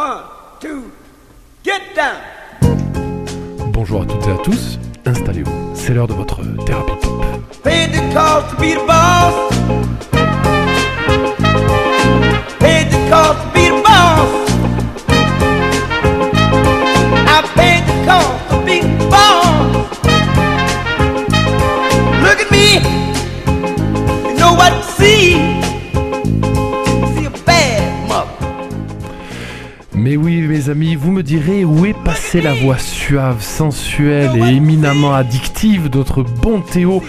One, two, get down. Bonjour à toutes et à tous, installez-vous, c'est l'heure de votre thérapie pop. Paid the cost to be the boss. Paid the cost to be the boss. Vous me direz où est passée la voix suave, sensuelle et éminemment addictive de notre bon Théo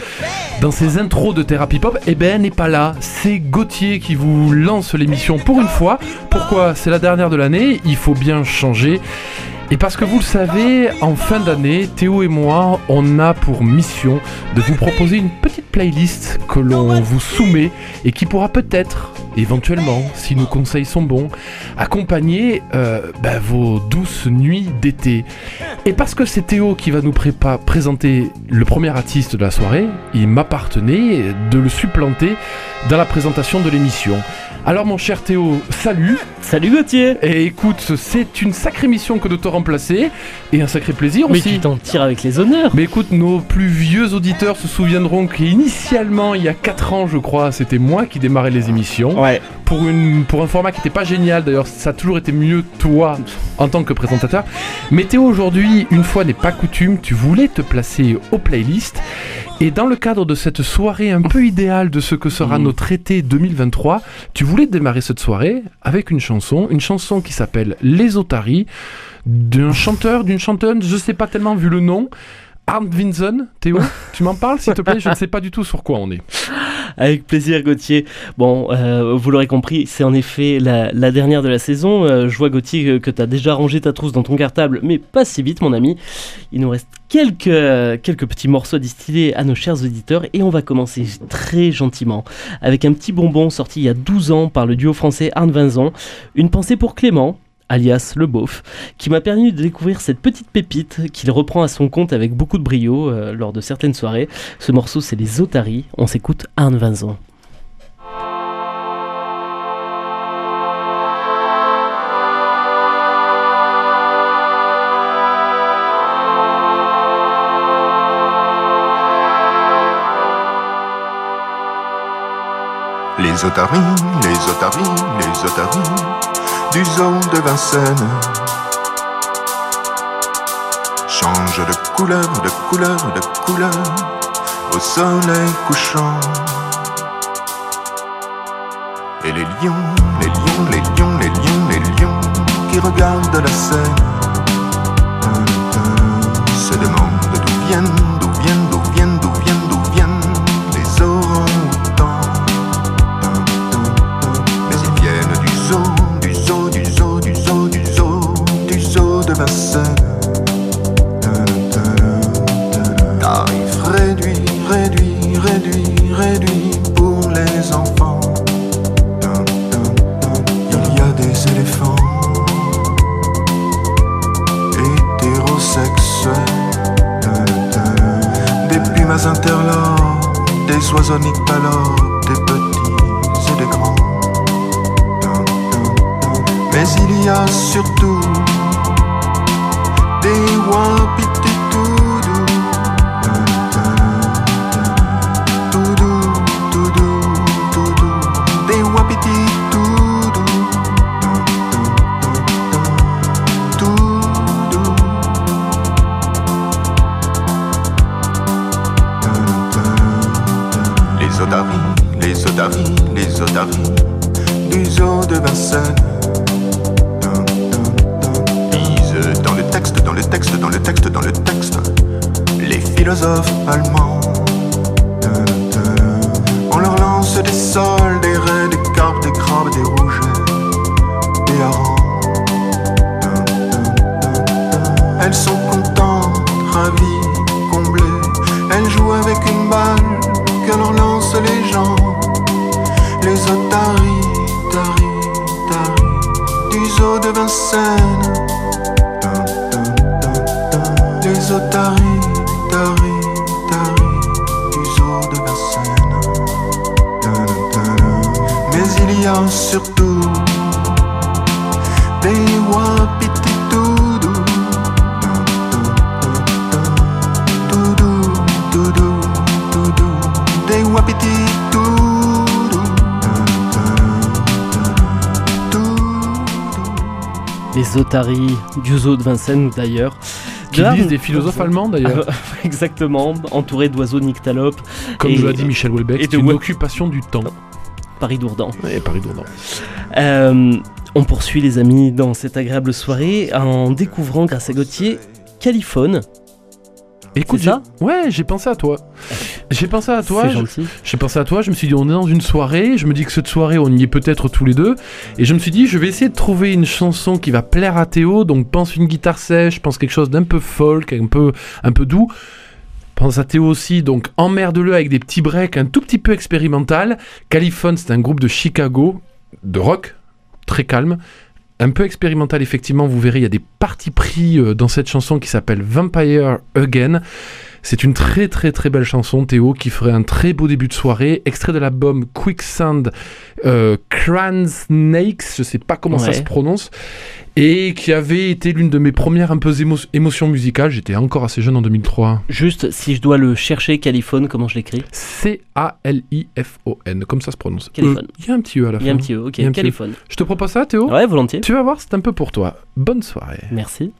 dans ses intros de thérapie pop Eh ben n'est pas là, c'est Gauthier qui vous lance l'émission pour une fois. Pourquoi? C'est la dernière de l'année, il faut bien changer. Et parce que vous le savez, en fin d'année, Théo et moi, on a pour mission de vous proposer une petite playlist que l'on vous soumet et qui pourra peut-être, éventuellement, si nos conseils sont bons, accompagner euh, bah, vos douces nuits d'été. Et parce que c'est Théo qui va nous présenter le premier artiste de la soirée, il m'appartenait de le supplanter dans la présentation de l'émission. Alors mon cher Théo, salut Salut Gauthier et écoute, c'est une sacrée mission que de te remplacer et un sacré plaisir Mais aussi. tu t'en tires avec les honneurs Mais écoute, nos plus vieux auditeurs se souviendront qu'initialement, il y a 4 ans, je crois, c'était moi qui démarrais les émissions. Ouais. Pour, une, pour un format qui n'était pas génial, d'ailleurs, ça a toujours été mieux toi en tant que présentateur. Mais Théo, aujourd'hui, une fois n'est pas coutume, tu voulais te placer aux playlists. Et dans le cadre de cette soirée un peu idéale de ce que sera notre été 2023, tu voulais démarrer cette soirée avec une chanson, une chanson qui s'appelle Les Otaries, d'un chanteur, d'une chanteuse, je sais pas tellement vu le nom. Arndt Vinson, Théo, tu m'en parles s'il te plaît? Je ne sais pas du tout sur quoi on est. Avec plaisir Gauthier. Bon, euh, vous l'aurez compris, c'est en effet la, la dernière de la saison. Euh, je vois Gauthier que, tu as déjà rangé ta trousse dans ton cartable, mais pas si vite mon ami. Il nous reste quelques, euh, quelques petits morceaux distillés à nos chers auditeurs et on va commencer très gentiment avec un petit bonbon sorti il y a 12 ans par le duo français Arne Vinzon. Une pensée pour Clément alias le beauf, qui m'a permis de découvrir cette petite pépite qu'il reprend à son compte avec beaucoup de brio euh, lors de certaines soirées. Ce morceau, c'est les Otaries. On s'écoute Arne Vinzon. Les otaries, les otaries, les otaries du zoo de Vincennes changent de couleur, de couleur, de couleur au soleil couchant. Et les lions, les lions, les lions, les lions, les lions qui regardent la scène se demandent d'où viennent, zoo de otaries, les otaries, les otaries du zoo de Vincennes. Lisent dans le texte, dans le texte, dans le texte, dans le texte, les philosophes allemands. On leur lance des sols, des raies, des carpes, des crabes, des rougets, des harengs. Elles sont contentes, ravies, comblées. Elles jouent avec une balle que leur les gens. Les otaries, taries, taries du zoo de Vincennes. Les otaries, taries, taries du zoo de Vincennes. Mais il y a surtout des wapiti Les otaries du zoo de Vincennes ou d'ailleurs. Qui on- des philosophes allemands d'ailleurs, Exactement, entouré d'oiseaux nyctalopes, comme je l'ai dit Michel Houellebecq, c'est une occupation du temps. Paris Dourdan. Et Paris Dourdan. Euh, on poursuit les amis dans cette agréable soirée en découvrant grâce à Gauthier Caliphone. Écoute, ça ouais, j'ai pensé à toi. J'ai pensé à toi. J'ai pensé à toi, je me suis dit on est dans une soirée, je me dis que cette soirée on y est peut-être tous les deux, et je me suis dit je vais essayer de trouver une chanson qui va plaire à Théo, donc pense une guitare sèche, pense quelque chose d'un peu folk, un peu, un peu doux. Pense à Théo aussi, donc emmerde-le avec des petits breaks un tout petit peu expérimental. Caliphone c'est un groupe de Chicago, de rock, très calme. Un peu expérimental, effectivement, vous verrez, il y a des parties pris euh, dans cette chanson qui s'appelle Vampire Again. C'est une très très très belle chanson, Théo, qui ferait un très beau début de soirée. Extrait de l'album Quicksand euh, Cran Snakes, je sais pas comment ça se prononce, et qui avait été l'une de mes premières un peu émo- émotions musicales. J'étais encore assez jeune en 2003. Juste, si je dois le chercher, Caliphone, comment je l'écris? C-A-L-I-F-O-N, comme ça se prononce. Caliphone. Euh, Il y a un petit E à la Il y a un fin. petit E, ok, Il y a un petit E. Caliphone. Je te propose ça, Théo? Ouais, volontiers. Tu vas voir, c'est un peu pour toi. Bonne soirée. Merci.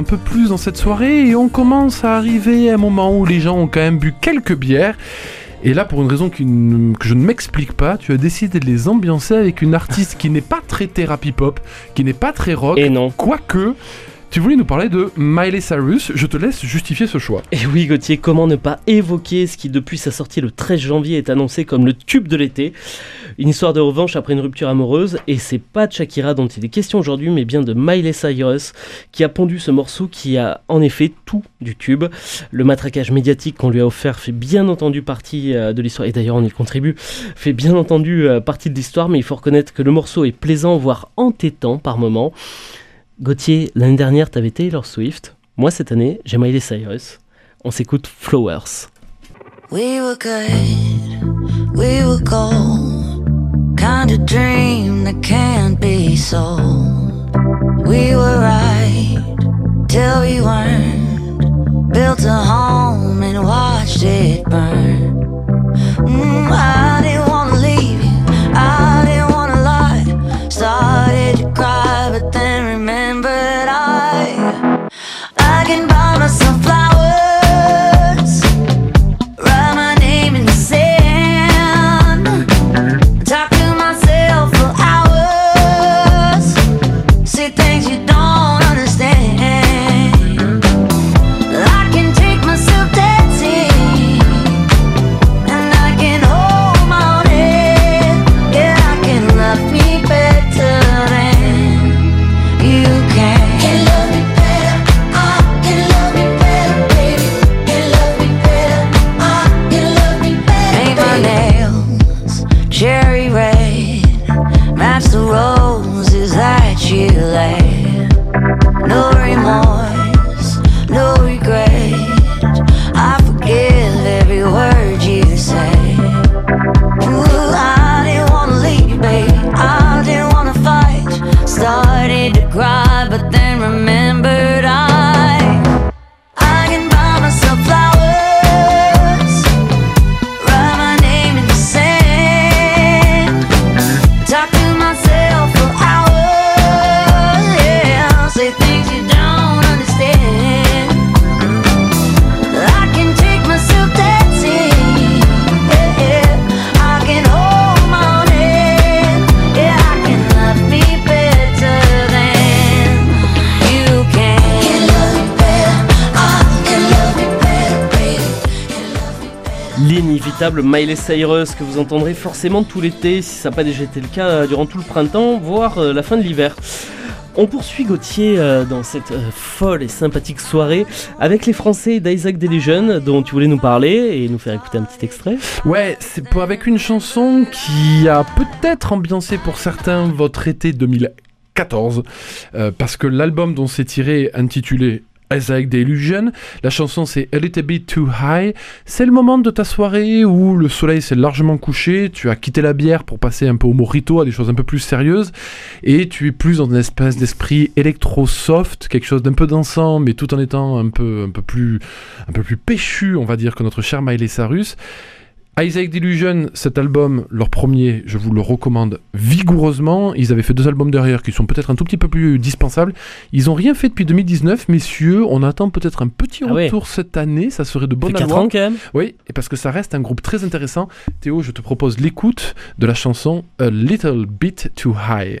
Un peu plus dans cette soirée et on commence à arriver à un moment où les gens ont quand même bu quelques bières. Et là, pour une raison que je ne m'explique pas, tu as décidé de les ambiancer avec une artiste qui n'est pas très thérapie pop, qui n'est pas très rock, Et non. quoique Tu voulais nous parler de Miley Cyrus, je te laisse justifier ce choix. Et oui Gauthier, comment ne pas évoquer ce qui depuis sa sortie le 13 janvier est annoncé comme le tube de l'été? Une histoire de revanche après une rupture amoureuse, et c'est pas de Shakira dont il est question aujourd'hui, mais bien de Miley Cyrus, qui a pondu ce morceau qui a en effet tout du tube. Le matraquage médiatique qu'on lui a offert fait bien entendu partie euh, de l'histoire, et d'ailleurs on y contribue, fait bien entendu euh, partie de l'histoire, mais il faut reconnaître que le morceau est plaisant, voire entêtant par moments. Gauthier, l'année dernière, t'avais Taylor Swift. Moi, cette année, j'ai Miley Cyrus. On s'écoute Flowers. We were good, we were gold. Kind of dream that can't be sold. We were right till we weren't. Built a home and watched it burn. Mm, I Miley Cyrus que vous entendrez forcément tout l'été, si ça n'a pas déjà été le cas euh, durant tout le printemps, voire euh, la fin de l'hiver. On poursuit Gauthier euh, dans cette folle et sympathique soirée avec les Français d'Isaac Delusion dont tu voulais nous parler et nous faire écouter un petit extrait. Ouais, c'est avec une chanson qui a peut-être ambiancé pour certains votre été 2014, euh, parce que l'album dont c'est tiré, intitulé Isaac Delusion, la chanson c'est A Little Bit Too High, c'est le moment de ta soirée où le soleil s'est largement couché, tu as quitté la bière pour passer un peu au mojito, à des choses un peu plus sérieuses, et tu es plus dans une espèce d'esprit électro-soft, quelque chose d'un peu dansant, mais tout en étant un peu, un peu plus un peu plus péchu, on va dire, que notre cher Miley Cyrus. Isaac Delusion, cet album, leur premier, je vous le recommande vigoureusement. Ils avaient fait deux albums derrière qui sont peut-être un tout petit peu plus dispensables. Ils ont rien fait depuis 2019, messieurs. On attend peut-être un petit Ah retour cette année. Ça serait de bonne Fait 4 aloi. ans quand même. Oui, et parce que ça reste un groupe très intéressant. Théo, je te propose l'écoute de la chanson A Little Bit Too High.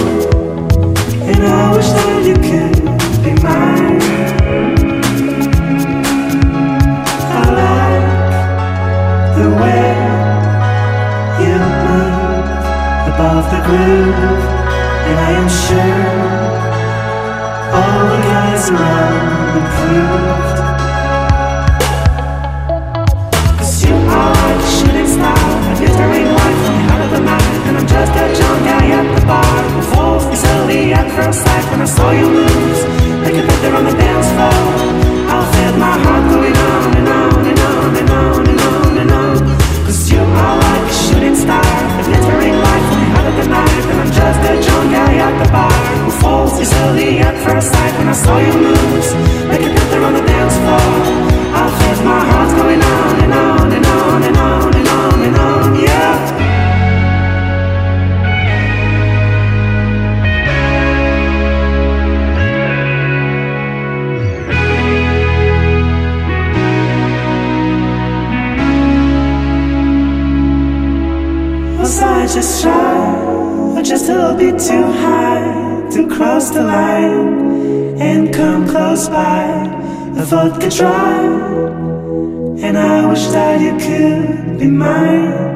A vodka dry, and I wish that you could be mine.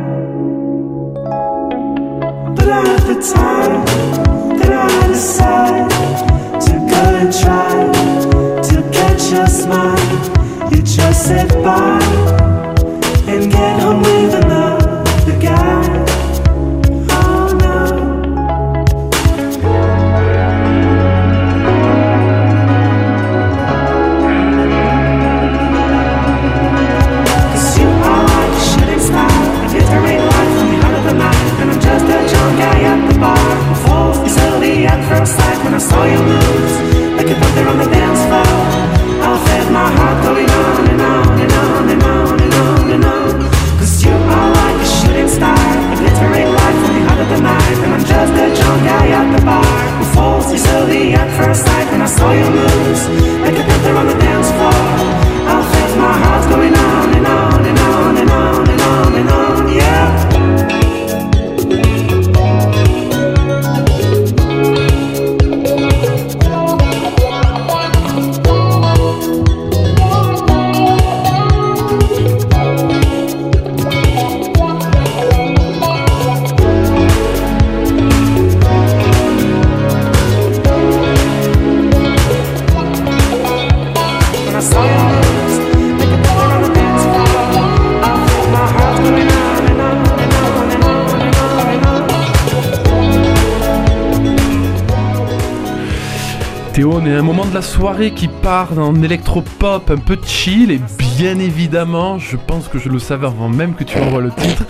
Un moment de la soirée qui part en électropop un peu chill et bien évidemment, je pense que je le savais avant même que tu envoies le titre.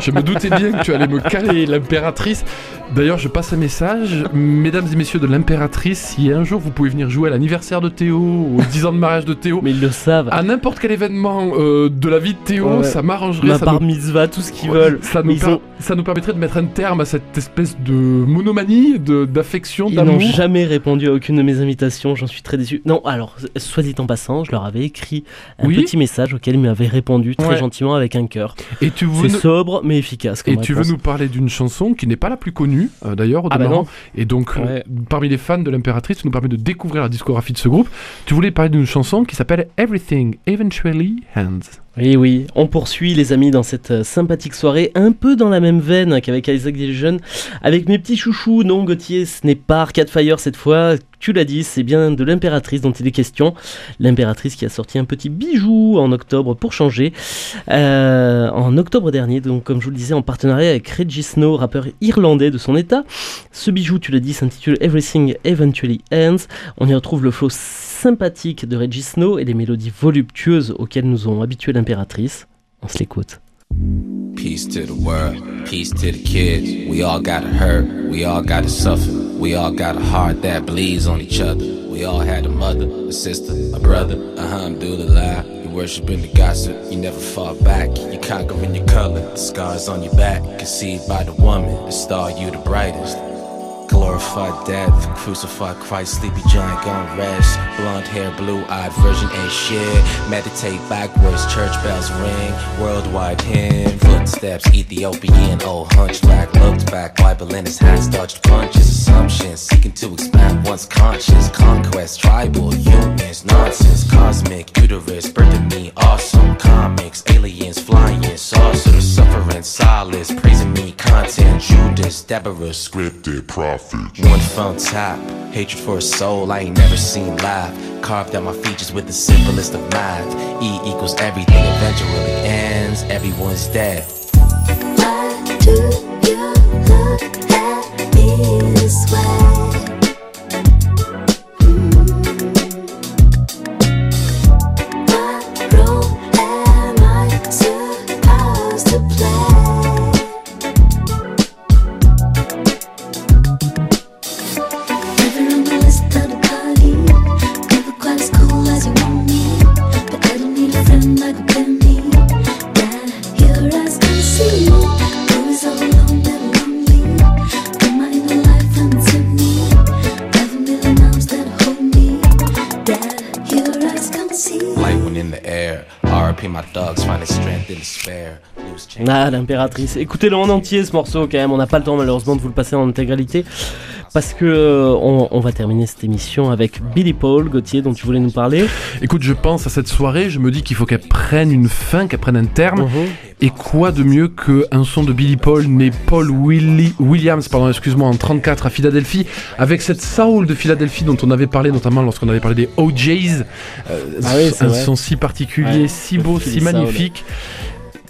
Je me doutais bien que tu allais me caler l'impératrice. D'ailleurs, je passe un message, mesdames et messieurs de l'impératrice, si un jour vous pouvez venir jouer à l'anniversaire de Théo, aux 10 ans de mariage de Théo, Mais ils le savent. à n'importe quel événement euh, de la vie de Théo, Ouais, ça m'arrangerait. Ma ça bar nous- mitzvah, tout ce qu'ils Ouais, veulent. Ça nous, ils per- ont- ça nous permettrait de mettre un terme à cette espèce de monomanie, de- d'affection, Ils n'ont d'amour. jamais répondu à aucune de mes invitations, j'en suis très déçu. Non, alors, soit dit en passant, je leur avais écrit un Oui. petit message auquel ils m'avaient répondu très Ouais. gentiment avec un cœur. Et tu veux, C'est nous- sobre mais efficace. Comme et tu veux nous parler d'une chanson qui n'est pas la plus connue, euh, d'ailleurs, au Ah bah demeurant. Et donc, euh, Ouais. parmi les fans de l'impératrice, ça nous permet de découvrir la discographie de ce groupe. Tu voulais parler d'une chanson qui s'appelle Everything Eventually Ends. Oui, oui, on poursuit les amis dans cette euh, sympathique soirée, un peu dans la même veine qu'avec Isaac Division, avec mes petits chouchous. Non, Gauthier, ce n'est pas Arcade Fire cette fois. Tu l'as dit, c'est bien de l'impératrice dont il est question. L'impératrice qui a sorti un petit bijou en octobre pour changer. Euh, en octobre dernier, donc comme je vous le disais, en partenariat avec Reggie Snow, rappeur irlandais de son état. Ce bijou, tu l'as dit, s'intitule Everything Eventually Ends. On y retrouve le flow sympathique de Reggie Snow et les mélodies voluptueuses auxquelles nous ont habitué l'impératrice. On se l'écoute. Peace to the world, peace to the kids. We all gotta hurt, we all gotta suffer. We all got a heart that bleeds on each other. We all had a mother, a sister, a brother. Alhamdulillah, you worshiping the gossip. You never fall back, you conquering your color. The scars on your back, conceived by the woman, the star you the brightest. Glorified death, crucified Christ, sleepy giant gone rest. Blonde hair, blue eyed virgin ain't shit. Meditate backwards, church bells ring. Worldwide hymn, footsteps, Ethiopian, old hunchback. Looked back, Bible in his hands, dodged punches. Assumptions, seeking to expand one's conscience. Conquest, tribal, humans, nonsense. Cosmic, uterus, Judas, Scripted prophet. one phone tap, hatred for a soul I ain't never seen live. Carved out my features with the simplest of math. E equals everything eventually ends. Everyone's dead. Why do you look at me this way? Ah, l'impératrice. Écoutez-le en entier ce morceau quand même. On n'a pas le temps malheureusement de vous le passer en intégralité. Parce que euh, on, on va terminer cette émission avec Billy Paul, Gauthier, dont tu voulais nous parler. Écoute, je pense à cette soirée, je me dis qu'il faut qu'elle prenne une fin, qu'elle prenne un terme. Et quoi de mieux qu'un son de Billy Paul, né Paul Willi- Williams, pardon, excuse-moi, en 34 à Philadelphie, avec cette soul de Philadelphie dont on avait parlé notamment lorsqu'on avait parlé des OJs. euh, Ah oui, un vrai. son si particulier, Ouais, si beau, si soul.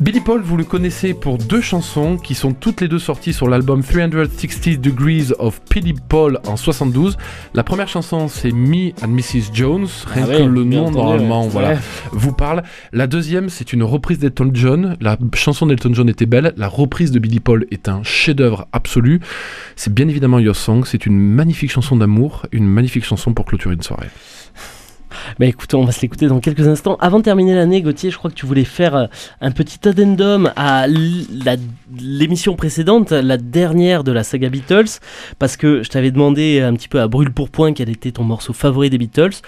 Billy Paul, vous le connaissez pour deux chansons qui sont toutes les deux sorties sur l'album 360 Degrees of Billy Paul en 72. La première chanson, c'est Me and Mrs. Jones, rien Ah que oui, le nom entendu, normalement, ouais. voilà, Ouais. vous parle. La deuxième, c'est une reprise d'Elton John. La chanson d'Elton John était belle. La reprise de Billy Paul est un chef-d'œuvre absolu. C'est bien évidemment Your Song. C'est une magnifique chanson d'amour, une magnifique chanson pour clôturer une soirée. Bah écoute, on va se l'écouter dans quelques instants. Avant de terminer l'année, Gauthier, je crois que tu voulais faire euh, un petit addendum à l'émission précédente, la dernière de la saga Beatles, parce que je t'avais demandé un petit peu à brûle pour point quel était ton morceau favori des Beatles.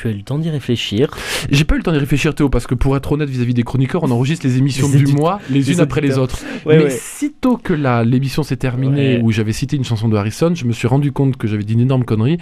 Tu as eu le temps d'y réfléchir. J'ai pas eu le temps d'y réfléchir, Théo, parce que pour être honnête vis-à-vis des chroniqueurs, on enregistre les émissions Les du mois les, Les unes après les autres. Ouais, Mais ouais. sitôt que l'émission s'est terminée, Ouais. où j'avais cité une chanson de Harrison, je me suis rendu compte que j'avais dit une énorme connerie.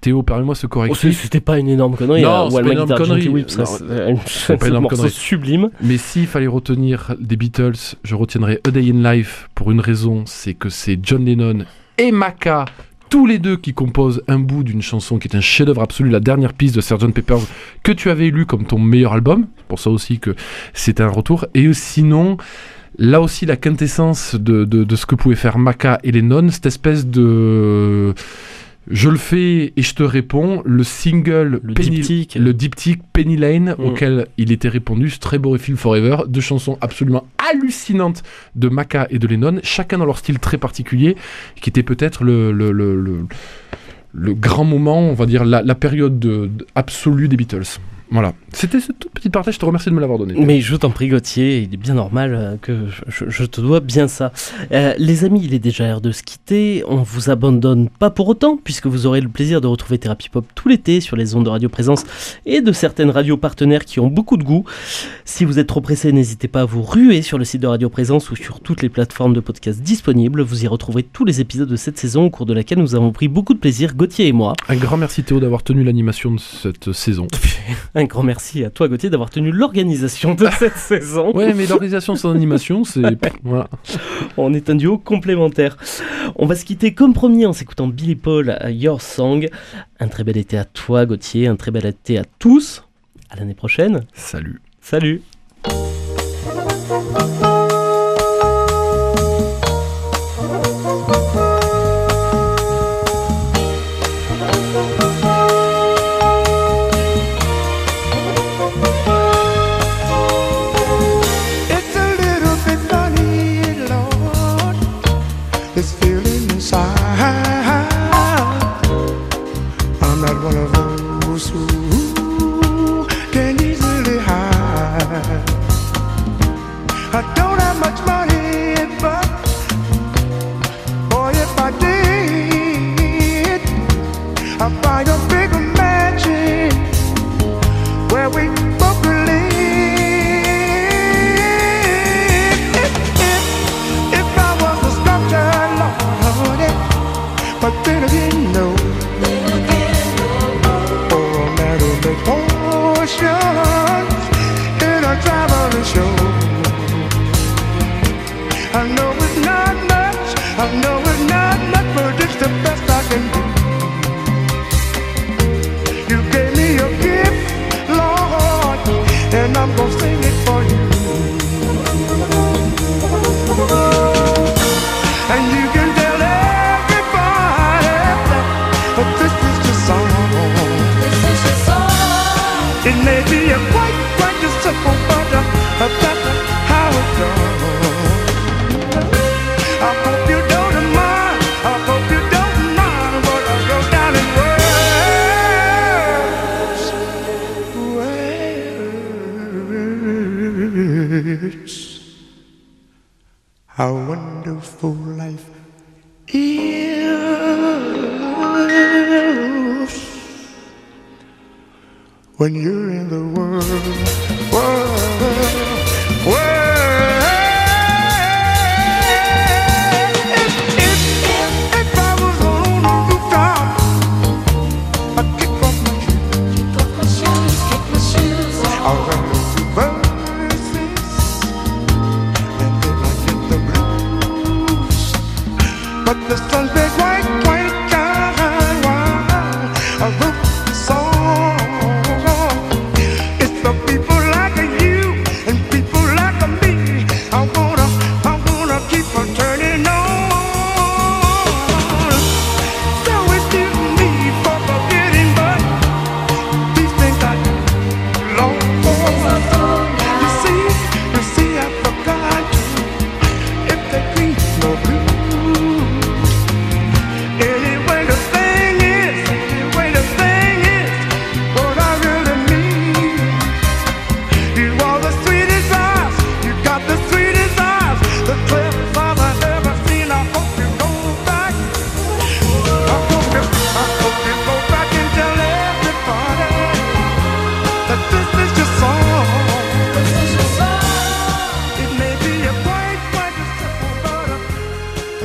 Théo, permets-moi ce Oh, correctif. C'était pas une énorme connerie. Non, c'est pas une énorme connerie. Weeps, ça, Non, c'est un- pas une énorme connerie. sublime. Mais s'il fallait retenir des Beatles, je retiendrais A Day in Life pour une raison, c'est que c'est John Lennon et Maca, tous les deux qui composent un bout d'une chanson qui est un chef-d'œuvre absolu, la dernière piste de Sgt Pepper's que tu avais élu comme ton meilleur album. Pour ça aussi que c'était un retour. Et sinon, là aussi la quintessence de, de- ce que pouvaient faire Maca et Lennon, cette espèce de je le fais et je te réponds, le single Le Penny- diptyque. le diptyque Penny Lane Mm. auquel il était répondu Field Forever, deux chansons absolument hallucinantes de Maca et de Lennon, chacun dans leur style très particulier, qui était peut-être le, le, le, le- le grand moment, on va dire la, la période de- de- absolue des Beatles. Voilà, c'était ce tout petit partage, je te remercie de me l'avoir donné. Mais je t'en prie Gauthier, il est bien normal euh, que je te dois bien ça. Euh, les amis, il est déjà l'heure de se quitter. On vous abandonne pas pour autant, puisque vous aurez le plaisir de retrouver Thérapie Pop tout l'été sur les ondes de Radio Présence et de certaines radios partenaires qui ont beaucoup de goût. Si vous êtes trop pressé, n'hésitez pas à vous ruer sur le site de Radio Présence ou sur toutes les plateformes de podcast disponibles. Vous y retrouverez tous les épisodes de cette saison au cours de laquelle nous avons pris beaucoup de plaisir, Gauthier et moi. Un grand merci Théo d'avoir tenu l'animation de cette saison. Un grand merci à toi Gauthier d'avoir tenu l'organisation de cette saison. Ouais, mais l'organisation sans animation, c'est... Voilà. On est un duo complémentaire. On va se quitter comme promis en s'écoutant Billy Paul à Your Song. Un très bel été à toi, Gauthier. Un très bel été à tous. À l'année prochaine. Salut. Salut. How wonderful life is when you're in the world.